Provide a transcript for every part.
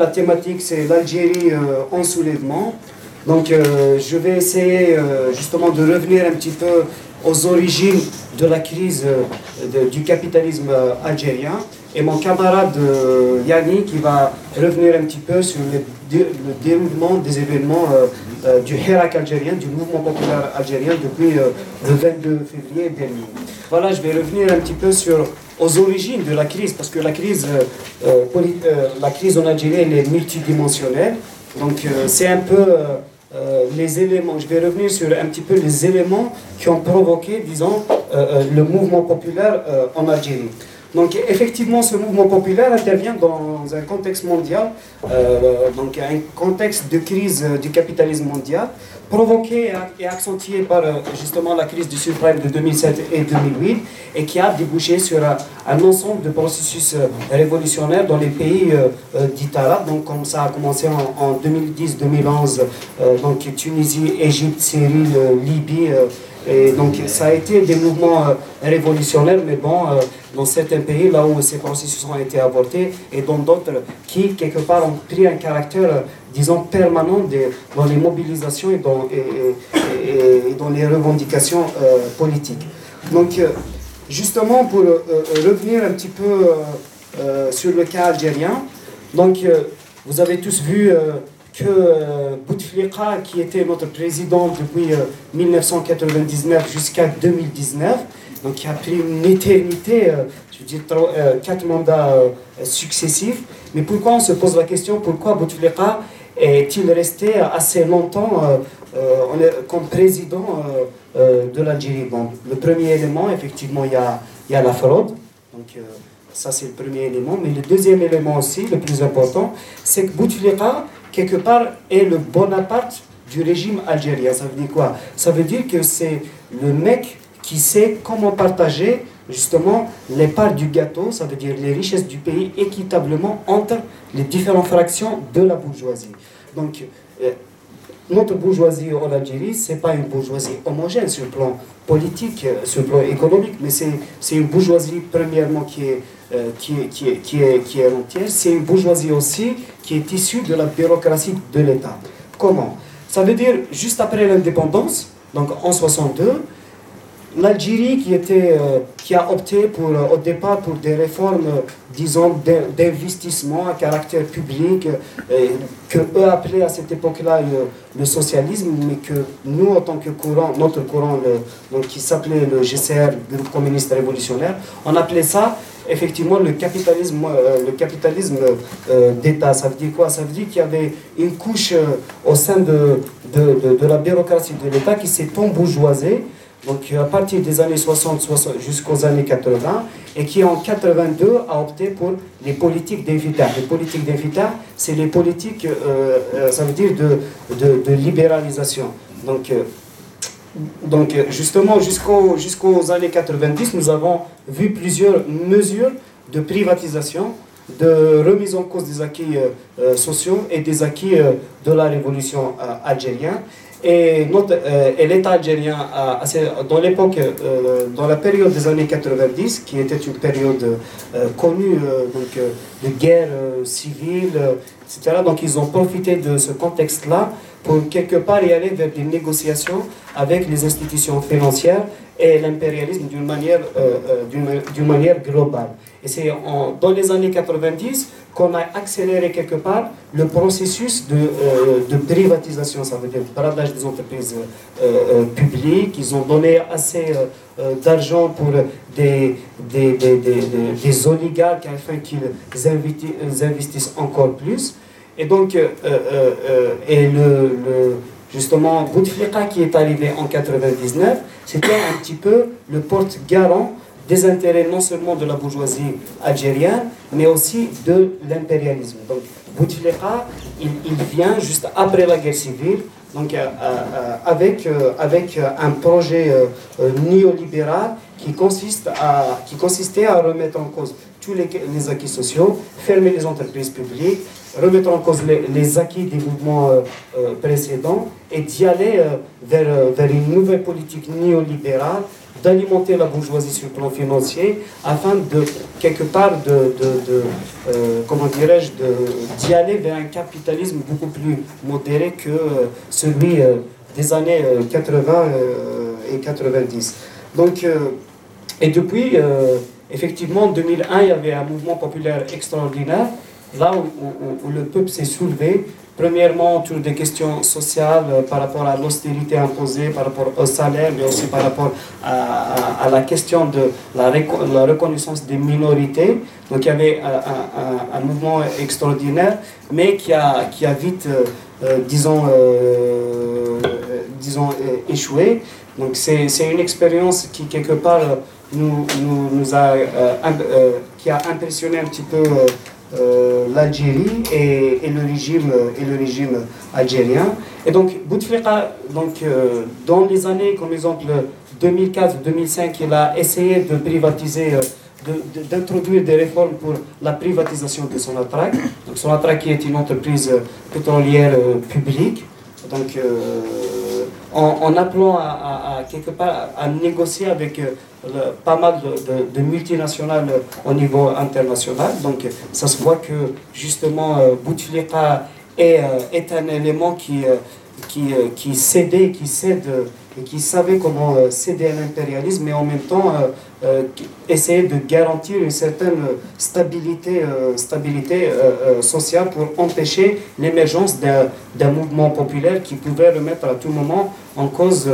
La thématique, c'est l'Algérie euh, en soulèvement. Donc, euh, je vais essayer euh, justement de revenir un petit peu aux origines de la crise du capitalisme algérien. Et mon camarade Yanni qui va revenir un petit peu sur le, déroulement des événements du Hirak algérien, du mouvement populaire algérien depuis le 22 février dernier. Voilà, je vais revenir un petit peu sur aux origines de la crise, parce que la crise, euh, euh, euh, la crise en Algérie est multidimensionnelle. Donc c'est un peu les éléments, je vais revenir sur un petit peu les éléments qui ont provoqué, disons, le mouvement populaire en Algérie. Donc effectivement, ce mouvement populaire intervient dans un contexte mondial, euh, donc un contexte de crise du capitalisme mondial, provoqué et accentué par euh, justement la crise du subprime de 2007 et 2008, et qui a débouché sur un, ensemble de processus euh, révolutionnaires dans les pays dits arabes. Donc comme ça a commencé en, 2010-2011, donc Tunisie, Égypte, Syrie, Libye. Et donc ça a été des mouvements révolutionnaires, mais bon, dans certains pays, là où ces processus ont été avortés, et dans d'autres qui, quelque part, ont pris un caractère, disons, permanent dans les mobilisations et dans, et, dans les revendications euh, politiques. Donc, euh, justement, pour euh, revenir un petit peu sur le cas algérien, donc, vous avez tous vu que Bouteflika, qui était notre président depuis 1999 jusqu'à 2019, donc il a pris une éternité, euh, je veux dire euh, quatre mandats euh, successifs. Mais pourquoi on se pose la question, pourquoi Bouteflika est-il resté assez longtemps comme président de l'Algérie? Bon, Le premier élément, effectivement, il y a, y a la fraude. Donc ça c'est le premier élément. Mais le deuxième élément aussi, le plus important, c'est que Bouteflika, quelque part, est le Bonaparte du régime algérien. Ça veut dire quoi? Ça veut dire que c'est le mec qui sait comment partager justement les parts du gâteau, ça veut dire les richesses du pays équitablement entre les différentes fractions de la bourgeoisie. Donc, euh, notre bourgeoisie en Algérie, ce n'est pas une bourgeoisie homogène sur le plan politique, euh, sur le plan économique, mais c'est une bourgeoisie premièrement euh, qui est, qui est, qui est, qui est entière, c'est une bourgeoisie aussi qui est issue de la bureaucratie de l'État. Comment? Ça veut dire, juste après l'indépendance, donc en 62, l'Algérie qui, était, euh, qui a opté pour, euh, au départ pour des réformes, euh, disons, d'investissement à caractère public, que eux appelaient à cette époque-là le, socialisme, mais que nous, en tant que courant, notre courant, donc, qui s'appelait le GCR, groupe communiste révolutionnaire, on appelait ça effectivement le capitalisme, le capitalisme d'État. Ça veut dire quoi? Ça veut dire qu'il y avait une couche au sein de, de, de, la bureaucratie de l'État qui s'est embourgeoisée donc à partir des années 60, 60 jusqu'aux années 80, et qui en 82 a opté pour les politiques d'inventaire. Les politiques d'inventaire, c'est les politiques, euh, euh, ça veut dire de, de, libéralisation. Donc, euh, donc justement, jusqu'aux années 90, nous avons vu plusieurs mesures de privatisation, de remise en cause des acquis sociaux et des acquis de la révolution algérienne. Et, euh, et l'État algérien, a, dans l'époque, euh, dans la période des années 90, qui était une période euh, connue donc, de guerre civile, etc., donc ils ont profité de ce contexte-là pour quelque part y aller vers des négociations avec les institutions financières et l'impérialisme d'une manière, d'une manière globale. Et c'est dans les années 90 qu'on a accéléré quelque part le processus de, euh, de privatisation, ça veut dire bradage des entreprises euh, euh, publiques. Ils ont donné assez d'argent pour des, des, des, des, oligarques afin qu'ils investissent encore plus. Et donc, et le, le justement, Bouteflika qui est arrivé en 99, c'était un petit peu le porte-garant des intérêts non seulement de la bourgeoisie algérienne, mais aussi de l'impérialisme. Donc Bouteflika, il, il, vient juste après la guerre civile, donc, euh, euh, avec, euh, avec un projet néolibéral qui, consiste à, qui consistait à remettre en cause tous les, les acquis sociaux, fermer les entreprises publiques, remettre en cause les, acquis des mouvements précédents et d'y aller vers, vers une nouvelle politique néolibérale d'alimenter la bourgeoisie sur le plan financier afin de, quelque part, de, euh, comment dirais-je, d'y aller vers un capitalisme beaucoup plus modéré que celui des années 80 et 90. Donc, et depuis, effectivement, en 2001, il y avait un mouvement populaire extraordinaire, là où le peuple s'est soulevé Premièrement, autour des questions sociales euh, par rapport à l'austérité imposée, par rapport au salaire, mais aussi par rapport à, la question de la, la, reconnaissance des minorités. Donc il y avait un, mouvement extraordinaire, mais qui a, qui a vite, euh, euh, disons, disons échoué. Donc c'est une expérience qui, quelque part, nous, nous, nous a, qui a impressionné un petit peu l'Algérie et, le régime, et le régime algérien. Et donc, Bouteflika, donc, euh, dans les années, comme exemple 2004-2005, il a essayé de privatiser, euh, d'introduire des réformes pour la privatisation de Sonatrach. Donc, Sonatrach qui est une entreprise pétrolière publique. Donc, en, appelant à, quelque part à négocier avec pas mal de, multinationales au niveau international. Donc ça se voit que justement euh, Bouteflika est, euh, est un élément qui, euh, qui, qui cédait, qui cède et qui savait comment céder à l'impérialisme, mais en même temps essayer de garantir une certaine stabilité, stabilité sociale pour empêcher l'émergence d'un mouvement populaire qui pouvait remettre à tout moment en cause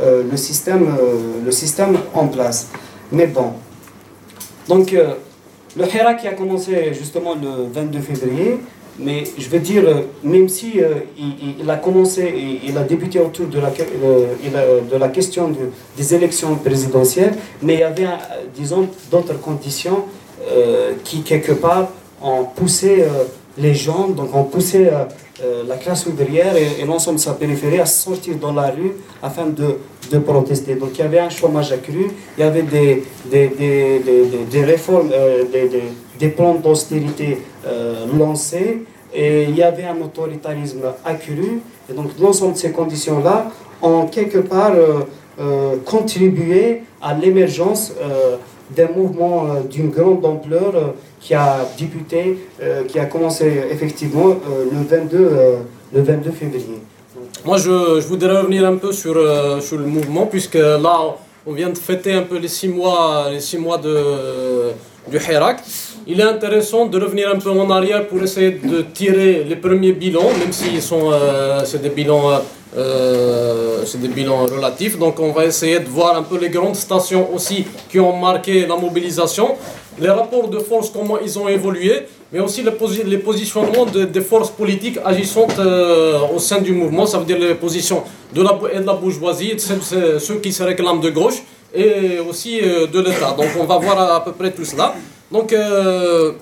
le, système, le système en place. Mais bon. Donc, le Hera qui a commencé justement le 22 février, mais je veux dire, même si euh, il, a commencé, il, a débuté autour de la, euh, de la question des élections présidentielles, mais il y avait, disons, d'autres conditions euh, qui, quelque part, ont poussé les gens, donc ont poussé la classe ouvrière et, l'ensemble de sa périphérie à sortir dans la rue afin de, protester. Donc il y avait un chômage accru, il y avait des, des, réformes, des plans d'austérité euh, lancés et il y avait un autoritarisme accru. Et donc l'ensemble de ces conditions-là ont quelque part euh, euh, contribué à l'émergence d'un mouvement d'une grande ampleur qui a débuté, qui a commencé effectivement le, 22, le 22 février. Moi, je, je, voudrais revenir un peu sur, sur le mouvement, puisque là, on vient de fêter un peu les six mois, les six mois de, du Hirak. Il est intéressant de revenir un peu en arrière pour essayer de tirer les premiers bilans, même si sont, euh, c'est des bilans, euh, c'est des bilans relatifs. Donc on va essayer de voir un peu les grandes stations aussi qui ont marqué la mobilisation, les rapports de force, comment ils ont évolué, mais aussi les, les positionnements des forces politiques agissantes au sein du mouvement, ça veut dire les positions de la, de la bourgeoisie, ceux qui se réclament de gauche, et aussi de l'État. Donc on va voir à peu près tout cela. Donc, euh,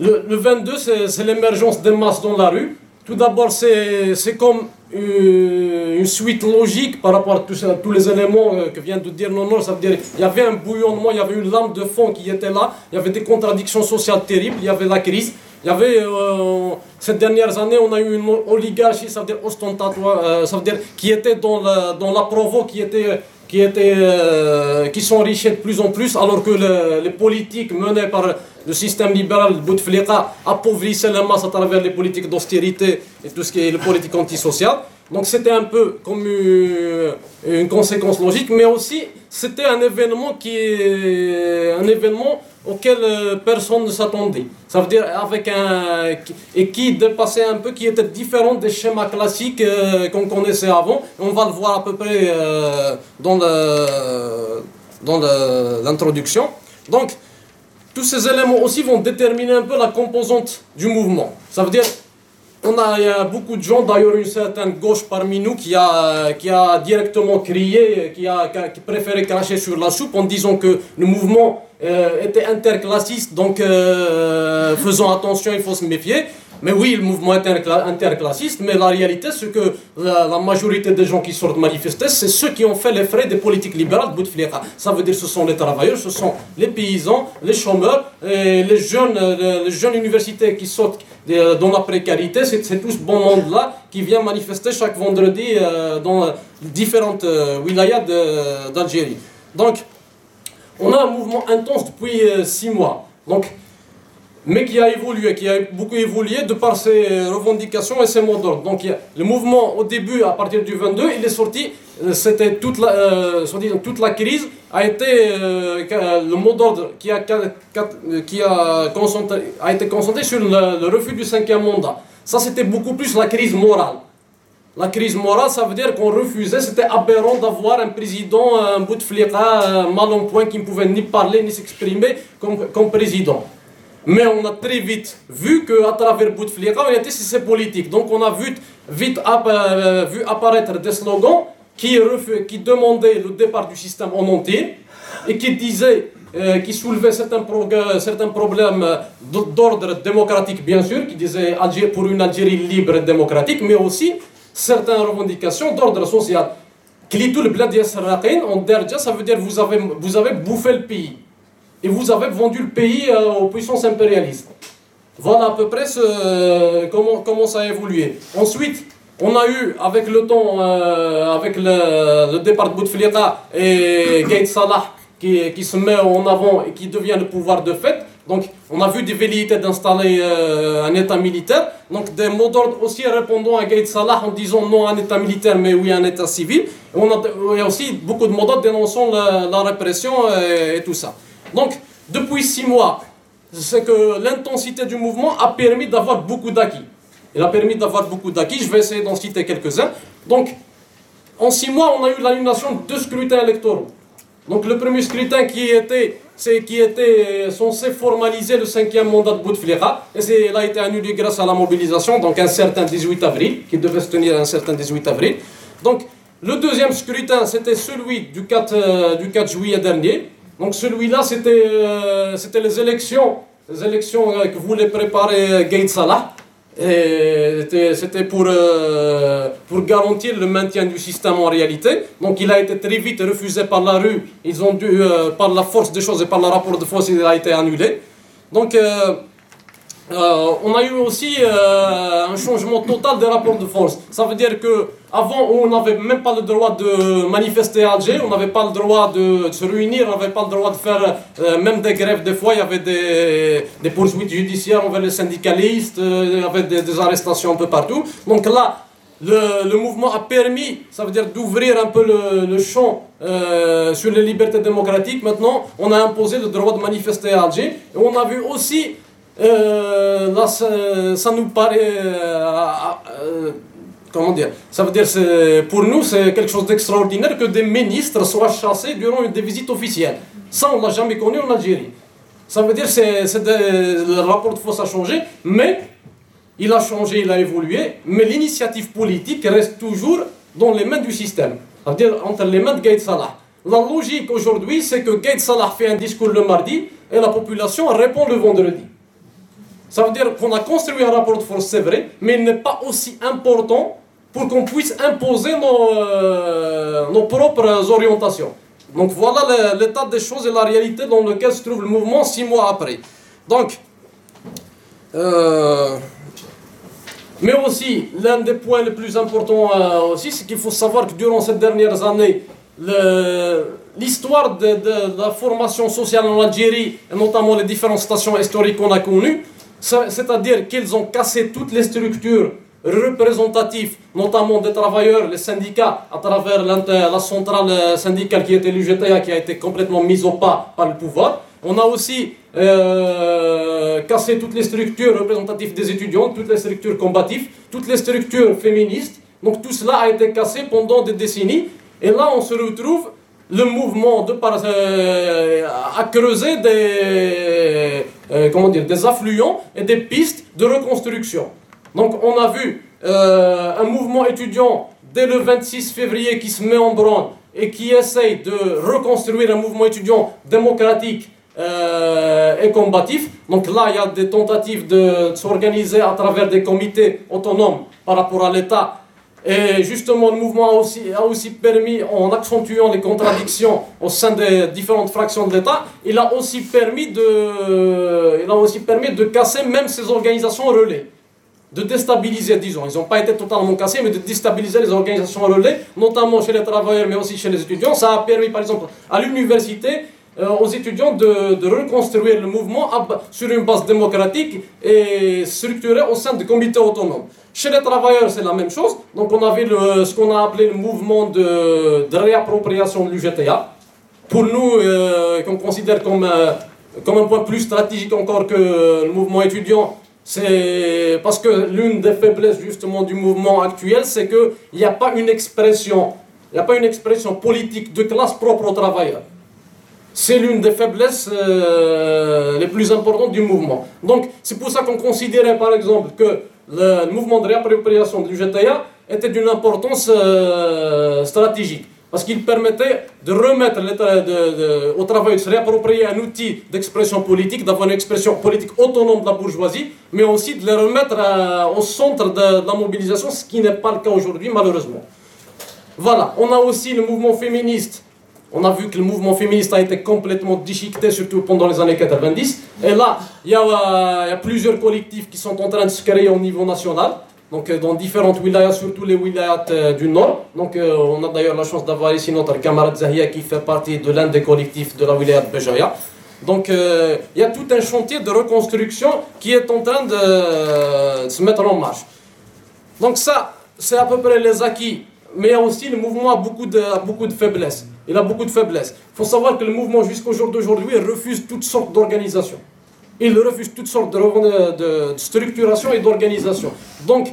le, 22, c'est l'émergence des masses dans la rue. Tout d'abord, c'est comme une, suite logique par rapport à tous, les éléments euh, que vient de dire Nono. Ça veut dire qu'il y avait un bouillonnement, il y avait une lame de fond qui était là, il y avait des contradictions sociales terribles, il y avait la crise. Il y avait, euh, ces dernières années, on a eu une oligarchie, ça veut dire ostentatoire, ça veut dire qui était dans la, dans la provo, qui était qui, étaient, euh, qui s'enrichissaient de plus en plus, alors que les politiques menées par le système libéral Bouteflika appauvrissaient la masse à travers les politiques d'austérité et tout ce qui est les politiques antisociales. Donc c'était un peu comme une, conséquence logique, mais aussi c'était un événement qui est un événement auquel euh, personne ne s'attendait. Ça veut dire avec un et qui dépassait un peu, qui était différent des schémas classiques euh, qu'on connaissait avant. On va le voir à peu près euh, dans le dans l'introduction. Donc tous ces éléments aussi vont déterminer un peu la composante du mouvement. Ça veut dire on a, il y a beaucoup de gens, d'ailleurs une certaine gauche parmi nous, qui a, qui a directement crié, qui a, qui préféré cracher sur la soupe en disant que le mouvement euh, était interclassiste, donc euh, faisons attention, il faut se méfier. Mais oui, le mouvement est interclassiste, mais la réalité, c'est que la, majorité des gens qui sortent manifester, c'est ceux qui ont fait les frais des politiques libérales de Bouteflika. Ça veut dire que ce sont les travailleurs, ce sont les paysans, les chômeurs, les jeunes, les jeunes universitaires qui sortent dans la précarité. C'est tout ce bon monde-là qui vient manifester chaque vendredi euh, dans différentes wilayas d'Algérie. Donc, on a un mouvement intense depuis euh, six mois. Donc, mais qui a évolué, qui a beaucoup évolué de par ses revendications et ses mots d'ordre. Donc le mouvement au début, à partir du 22, il est sorti, euh, c'était toute la, euh, toute la crise a été le mot d'ordre qui a, qui a, a été concentré sur le, refus du cinquième mandat. Ça c'était beaucoup plus la crise morale. La crise morale, ça veut dire qu'on refusait, c'était aberrant d'avoir un président, un bout de fliqa, mal en point, qui ne pouvait ni parler ni s'exprimer comme, comme président. Mais on a très vite vu qu'à travers Bouteflika, on était c'est politique. Donc on a vu, vite euh, vu apparaître des slogans qui, qui demandaient le départ du système en entier et qui disaient, euh, qui soulevaient certains, certains problèmes d'ordre démocratique, bien sûr, qui disaient pour une Algérie libre et démocratique, mais aussi certaines revendications d'ordre social. Klitou le en ça veut dire vous avez, vous avez bouffé le pays et vous avez vendu le pays euh, aux puissances impérialistes. Voilà à peu près ce, comment, comment ça a évolué. Ensuite, on a eu, avec le temps, euh, avec le, départ de Bouteflika et Gaït Salah qui, qui, se met en avant et qui devient le pouvoir de fait, donc on a vu des velléités d'installer euh, un État militaire, donc des mots d'ordre aussi répondant à Gaït Salah en disant non à un État militaire mais oui à un État civil. Et on a, aussi beaucoup de mots d'ordre dénonçant la, répression et tout ça. Donc, depuis six mois, c'est que l'intensité du mouvement a permis d'avoir beaucoup d'acquis. Il a permis d'avoir beaucoup d'acquis, je vais essayer d'en citer quelques-uns. Donc, en six mois, on a eu l'annulation de deux scrutins électoraux. Donc, le premier scrutin qui était, qui était censé formaliser le cinquième mandat de Bouteflika, et il a été annulé grâce à la mobilisation, donc un certain 18 avril, qui devait se tenir un certain 18 avril. Donc, le deuxième scrutin, c'était celui du 4, euh, du 4 juillet dernier, donc celui-là, c'était euh, les élections, les élections euh, que voulait préparer euh, Gaïd Salah. C'était pour, pour garantir le maintien du système en réalité. Donc il a été très vite refusé par la rue. Ils ont dû, par la force des choses et par le rapport de force, il a été annulé. Donc euh, on a eu aussi euh, un changement total des rapports de force. Ça veut dire que avant on n'avait même pas le droit de manifester à Alger, on n'avait pas le droit de se réunir, on n'avait pas le droit de faire euh, même des grèves. Des fois, il y avait des, poursuites judiciaires envers les syndicalistes, il y avait des, arrestations un peu partout. Donc là, le, mouvement a permis, ça veut dire d'ouvrir un peu le, le champ sur les libertés démocratiques. Maintenant, on a imposé le droit de manifester à Alger. Et on a vu aussi euh, là, ça, nous paraît. Euh, euh, comment dire Ça veut dire, pour nous, c'est quelque chose d'extraordinaire que des ministres soient chassés durant des visites officielles. Ça, on ne l'a jamais connu en Algérie. Ça veut dire que le rapport de force a changé, mais il a changé, il a évolué, mais l'initiative politique reste toujours dans les mains du système. Ça veut dire entre les mains de Gaïd Salah. La logique aujourd'hui, c'est que Gaïd Salah fait un discours le mardi et la population répond le vendredi. Ça veut dire qu'on a construit un rapport de force, c'est vrai, mais il n'est pas aussi important pour qu'on puisse imposer nos, euh, nos propres orientations. Donc voilà l'état des choses et la réalité dans laquelle se trouve le mouvement six mois après. Donc, euh, mais aussi, l'un des points les plus importants euh, aussi, c'est qu'il faut savoir que durant ces dernières années, l'histoire de, de, la formation sociale en Algérie, et notamment les différentes stations historiques qu'on a connues, c'est-à-dire qu'ils ont cassé toutes les structures représentatives, notamment des travailleurs, les syndicats, à travers la centrale syndicale qui était l'UGTA, qui a été complètement mise au pas par le pouvoir. On a aussi euh, cassé toutes les structures représentatives des étudiants, toutes les structures combatives, toutes les structures féministes. Donc tout cela a été cassé pendant des décennies. Et là, on se retrouve le mouvement de par, euh, a creusé des, euh, comment dire, des affluents et des pistes de reconstruction. Donc on a vu euh, un mouvement étudiant dès le 26 février qui se met en branle et qui essaye de reconstruire un mouvement étudiant démocratique et combatif. Donc là, il y a des tentatives de s'organiser à travers des comités autonomes par rapport à l'État et justement, le mouvement a aussi, a aussi permis, en accentuant les contradictions au sein des différentes fractions de l'État, il a aussi permis de, il a aussi permis de casser même ces organisations relais. de déstabiliser, disons, ils n'ont pas été totalement cassés, mais de déstabiliser les organisations relais, notamment chez les travailleurs, mais aussi chez les étudiants. Ça a permis, par exemple, à l'université, aux étudiants de, reconstruire le mouvement sur une base démocratique et structurée au sein de comités autonomes. Chez les travailleurs, c'est la même chose. Donc, on avait le, ce qu'on a appelé le mouvement de, réappropriation de l'UGTA. Pour nous, euh, qu'on considère comme, euh, comme un point plus stratégique encore que le mouvement étudiant, c'est parce que l'une des faiblesses justement du mouvement actuel, c'est qu'il n'y a pas une expression, il n'y a pas une expression politique de classe propre aux travailleurs. C'est l'une des faiblesses euh, les plus importantes du mouvement. Donc c'est pour ça qu'on considérait par exemple que le mouvement de réappropriation du GTA était d'une importance euh, stratégique parce qu'il permettait de remettre au travail, de se réapproprier un outil d'expression politique, d'avoir une expression politique autonome de la bourgeoisie, mais aussi de les remettre au centre de, la mobilisation, ce qui n'est pas le cas aujourd'hui, malheureusement. Voilà, on a aussi le mouvement féministe. On a vu que le mouvement féministe a été complètement déchiqueté, surtout pendant les années 90. Et là, il y, il y a plusieurs collectifs qui sont en train de se créer au niveau national donc euh, dans différentes wilayas, surtout les wilayas euh, du nord. Donc euh, on a d'ailleurs la chance d'avoir ici notre camarade Zahia qui fait partie de l'un des collectifs de la wilaya de. Donc il y a tout un chantier de reconstruction qui est en train de, se mettre en marche. Donc ça, c'est à peu près les acquis. Mais il y a aussi le mouvement a de, beaucoup de faiblesses. Il a beaucoup de faiblesses. Il faut savoir que le mouvement jusqu'au jour d'aujourd'hui refuse toutes sortes d'organisations. Il refuse toutes sortes de, de, structuration et d'organisation. Donc,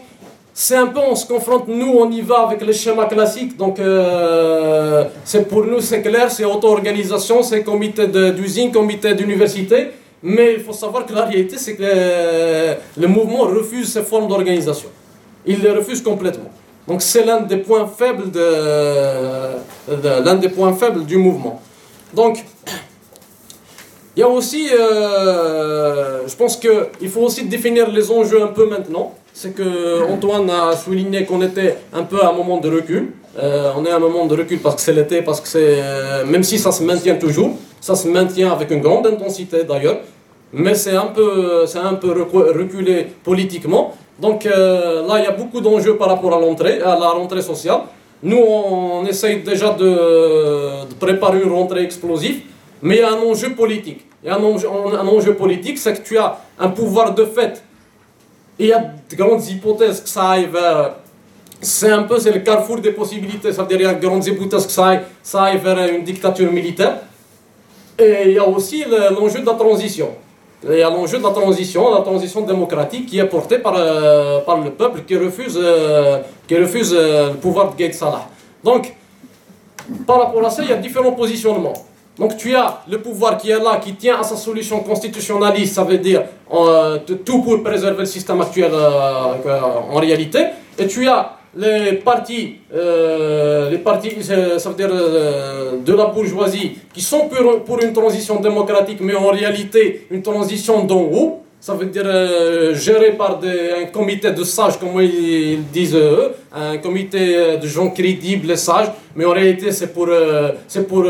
c'est un peu, on se confronte, nous, on y va avec le schéma classique. Donc, euh, c'est pour nous, c'est clair, c'est auto-organisation, c'est comité d'usine, comité d'université. Mais il faut savoir que la réalité, c'est que euh, le mouvement refuse ces formes d'organisation. Il les refuse complètement. Donc, c'est l'un des points faibles de, l'un des points faibles du mouvement. Donc, il y a aussi, euh, je pense qu'il faut aussi définir les enjeux un peu maintenant c'est que Antoine a souligné qu'on était un peu à un moment de recul. Euh, on est à un moment de recul parce que c'est l'été, parce que c'est. Euh, même si ça se maintient toujours, ça se maintient avec une grande intensité d'ailleurs, mais c'est un peu, c'est un peu reculé politiquement. Donc euh, là, il y a beaucoup d'enjeux par rapport à l'entrée, à la rentrée sociale. Nous, on, essaye déjà de, préparer une rentrée explosive, mais il y a un enjeu politique. Il y a un enjeu, politique, c'est que tu as un pouvoir de fait il y a de grandes hypothèses que ça aille vers. C'est un peu c'est le carrefour des possibilités. Ça veut dire qu'il y a de grandes hypothèses que ça aille, ça aille vers une dictature militaire. Et il y a aussi l'enjeu de la transition. Il y a l'enjeu de la transition, la transition démocratique qui est portée par, euh, par le peuple qui refuse, euh, qui refuse euh, le pouvoir de Gates Salah. Donc, par rapport à ça, il y a différents positionnements. Donc tu as le pouvoir qui est là, qui tient à sa solution constitutionnaliste, ça veut dire tout pour préserver le système actuel en réalité. Et tu as les partis, ça veut dire de la bourgeoisie, qui sont pour, pour une transition démocratique, mais en réalité une transition d'en haut ça veut dire euh, géré par un comité de sages, comme ils, disent eux, un comité euh, de gens crédibles et sages, mais en réalité c'est pour, euh, c'est pour,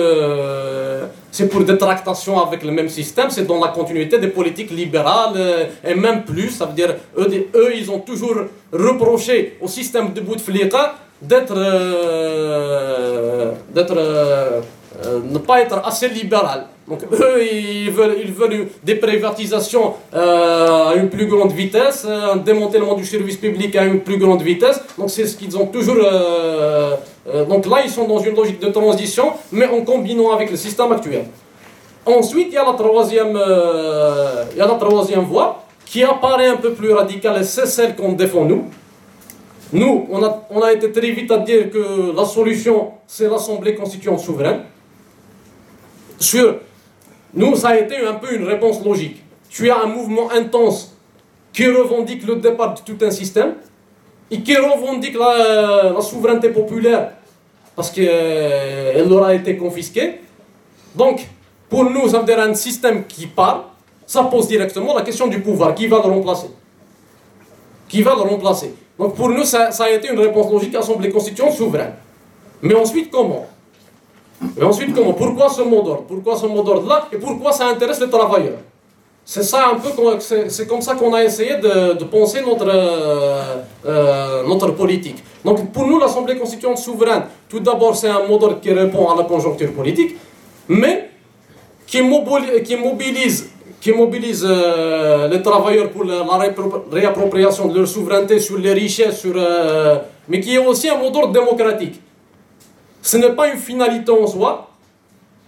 pour des tractations avec le même système, c'est dans la continuité des politiques libérales et même plus, ça veut dire eux, eux ils ont toujours reproché au système de Bouteflika d'être, d'être ne pas être assez libéral. Donc eux, ils veulent, ils veulent des privatisations euh, à une plus grande vitesse, un démantèlement du service public à une plus grande vitesse. Donc c'est ce qu'ils ont toujours... Euh, euh, donc là, ils sont dans une logique de transition, mais en combinant avec le système actuel. Ensuite, il y a la troisième, il y a la troisième voie qui apparaît un peu plus radicale et c'est celle qu'on défend nous. Nous, on a, on a été très vite à dire que la solution, c'est l'Assemblée constituante souveraine. Sur nous, ça a été un peu une réponse logique. Tu as un mouvement intense qui revendique le départ de tout un système et qui revendique la, souveraineté populaire parce qu'elle euh, leur a été confisquée. Donc, pour nous, ça veut dire un système qui part, ça pose directement la question du pouvoir. Qui va le remplacer? Qui va le remplacer? Donc, pour nous, ça, ça a été une réponse logique, Assemblée constituante souveraine. Mais ensuite, comment? Et ensuite, comment Pourquoi ce mot d'ordre? Pourquoi ce mot d'ordre-là? Et pourquoi ça intéresse les travailleurs c'est ça un peu, c'est comme ça qu'on a essayé de, de penser notre, euh, notre politique. Donc pour nous, l'Assemblée constituante souveraine, tout d'abord, c'est un modèle qui répond à la conjoncture politique, mais qui mobilise, qui mobilise, mobilise les travailleurs pour la, réappropriation de leur souveraineté sur les richesses, sur, mais qui est aussi un modèle démocratique. Ce n'est pas une finalité en soi,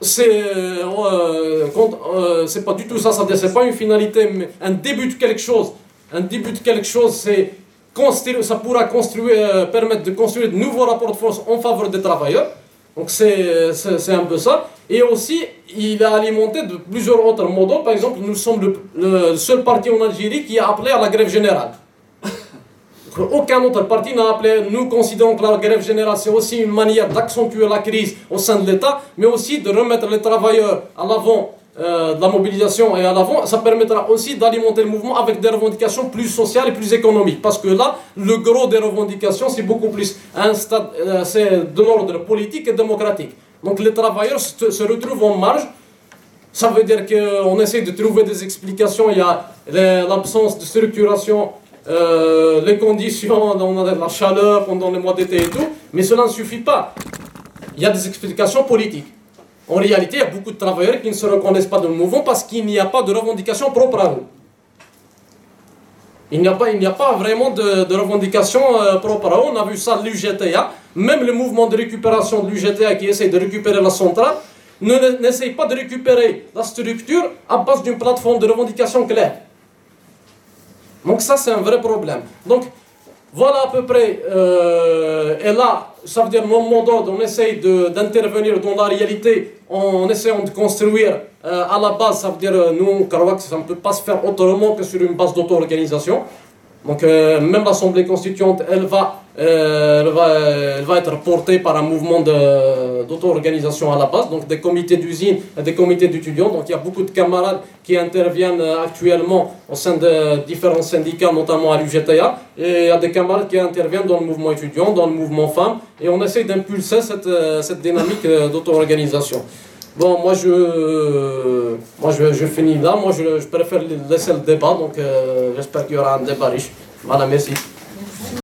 c'est euh, euh, c'est pas du tout ça, c'est pas une finalité, mais un début de quelque chose. Un début de quelque chose, ça pourra construire, euh, permettre de construire de nouveaux rapports de force en faveur des travailleurs. Donc c'est un peu ça. Et aussi, il a alimenté de plusieurs autres modèles. Par exemple, nous sommes le seul parti en Algérie qui a appelé à la grève générale. Aucun autre parti n'a appelé. Nous considérons que la grève générale, c'est aussi une manière d'accentuer la crise au sein de l'État, mais aussi de remettre les travailleurs à l'avant euh, de la mobilisation et à l'avant. Ça permettra aussi d'alimenter le mouvement avec des revendications plus sociales et plus économiques. Parce que là, le gros des revendications, c'est beaucoup plus un stade, euh, c'est de l'ordre politique et démocratique. Donc les travailleurs se, se retrouvent en marge. Ça veut dire qu'on essaie de trouver des explications. Il y a l'absence de structuration euh, les conditions, de la chaleur pendant les mois d'été et tout, mais cela ne suffit pas. Il y a des explications politiques. En réalité, il y a beaucoup de travailleurs qui ne se reconnaissent pas dans le mouvement parce qu'il n'y a pas de revendication propre à eux. Il n'y a, pas, a pas vraiment de, de revendication euh, propre à eux. On a vu ça l'UGTA. Même le mouvement de récupération de l'UGTA qui essaie de récupérer la centrale n'essaye pas de récupérer la structure à base d'une plateforme de revendication claire. Donc ça, c'est un vrai problème. Donc, voilà à peu près, euh, et là, ça veut dire, mon mot d'ordre, on essaye d'intervenir dans la réalité en essayant de construire euh, à la base, ça veut dire, euh, nous, Karawak, ça ne peut pas se faire autrement que sur une base d'auto-organisation. Donc euh, même l'Assemblée constituante, elle va, euh, elle, va, elle va être portée par un mouvement d'auto-organisation à la base, donc des comités d'usine et des comités d'étudiants. Donc il y a beaucoup de camarades qui interviennent euh, actuellement au sein de différents syndicats, notamment à l'UGTA, et il y a des camarades qui interviennent dans le mouvement étudiant, dans le mouvement femmes, et on essaie d'impulser cette, cette dynamique d'auto-organisation. Bon, moi je, moi je, je finis là. Moi je, préfère laisser le débat, donc euh, j'espère qu'il y aura un débat riche. Voilà, merci.